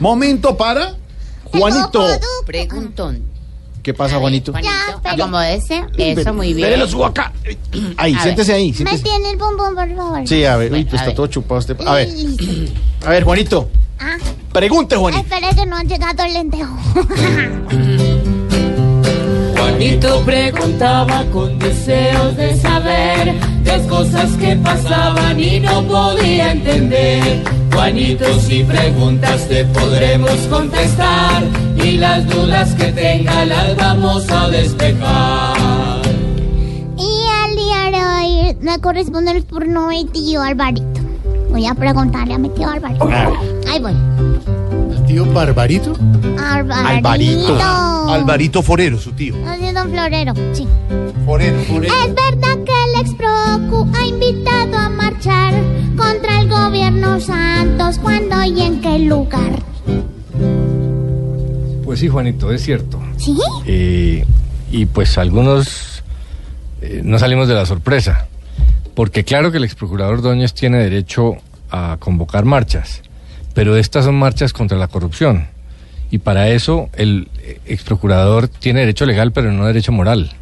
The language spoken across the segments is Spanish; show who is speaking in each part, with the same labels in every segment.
Speaker 1: Momento para Juanito.
Speaker 2: Preguntón.
Speaker 1: ¿Qué pasa, Juanito?
Speaker 2: Juanito,
Speaker 3: pero-
Speaker 2: acomódese. Eso, muy bien.
Speaker 1: Dele, lo subo acá. Ahí,
Speaker 2: A
Speaker 1: siéntese ahí.
Speaker 3: Me
Speaker 1: Siéntese.
Speaker 3: tiene el bombón, por favor.
Speaker 1: Sí, a ver. Uy,
Speaker 2: Bueno,
Speaker 1: pues
Speaker 2: a
Speaker 1: está
Speaker 2: ver.
Speaker 1: todo chupado este. A ver,
Speaker 3: Listo.
Speaker 1: a ver, Juanito.
Speaker 3: Ah,
Speaker 1: Pregunte, Juanito.
Speaker 3: espere que no han llegado el lentejo.
Speaker 4: Juanito preguntaba con deseos de saber las cosas que pasaban y no podía entender. Juanito, si preguntas te podremos contestar y las dudas que tenga las vamos a despejar.
Speaker 3: y al día de hoy me corresponde el turno de tío Alvarito. Voy a preguntarle a mi tío Alvarito. Ahí voy.
Speaker 5: Tío Barbarito.
Speaker 3: Alvarito.
Speaker 5: Alvarito Forero, su tío.
Speaker 3: No es don Florero, sí.
Speaker 5: Forero, Forero.
Speaker 3: Es verdad que el exprocu ¿Cuándo y en qué lugar?
Speaker 6: Pues sí, Juanito, es cierto.
Speaker 3: ¿Sí?
Speaker 6: Eh, y pues algunos eh, no salimos de la sorpresa, porque claro que el exprocurador Doñez tiene derecho a convocar marchas, pero estas son marchas contra la corrupción. Y para eso el eh, exprocurador tiene derecho legal, pero no derecho moral.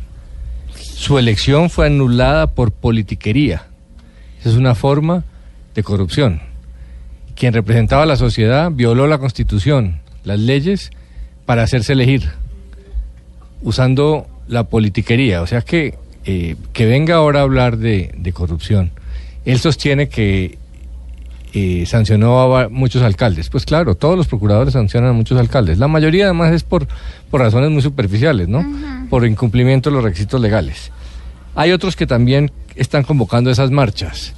Speaker 6: Su elección fue anulada por politiquería. Esa es una forma de corrupción. Quien representaba a la sociedad violó la constitución, las leyes, para hacerse elegir usando la politiquería. O sea que, eh, que venga ahora a hablar de, de corrupción. Él sostiene que eh, sancionó a muchos alcaldes. Pues claro, todos los procuradores sancionan a muchos alcaldes. La mayoría además es por, por razones muy superficiales, ¿no? Por incumplimiento de los requisitos legales. Hay otros que también están convocando esas marchas.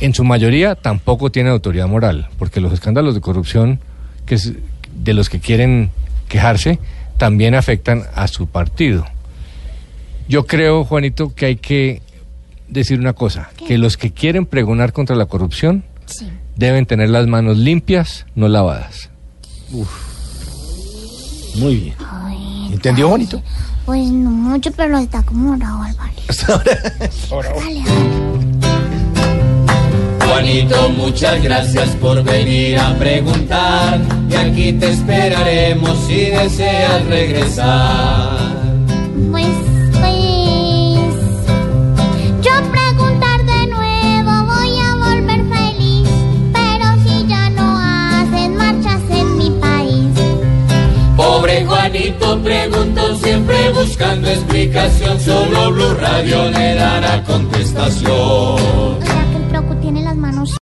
Speaker 6: En su mayoría tampoco tienen autoridad moral, porque los escándalos de corrupción que es- de los que quieren quejarse también afectan a su partido. Yo creo, Juanito, que hay que decir una cosa, que los que quieren pregonar contra la corrupción
Speaker 3: Sí.
Speaker 6: deben tener las manos limpias, no lavadas.
Speaker 1: Muy bien.
Speaker 3: Ay,
Speaker 1: ¿Entendió, Juanito?
Speaker 3: Pues no mucho, pero está como bravo dale.
Speaker 4: Juanito, muchas gracias por venir a preguntar y aquí te esperaremos si deseas regresar.
Speaker 3: Pues, pues. Yo preguntar de nuevo voy a volver feliz. Pero si ya no hacen marchas en mi país.
Speaker 4: Pobre Juanito preguntó siempre buscando explicación, solo Blue Radio le dará contestación.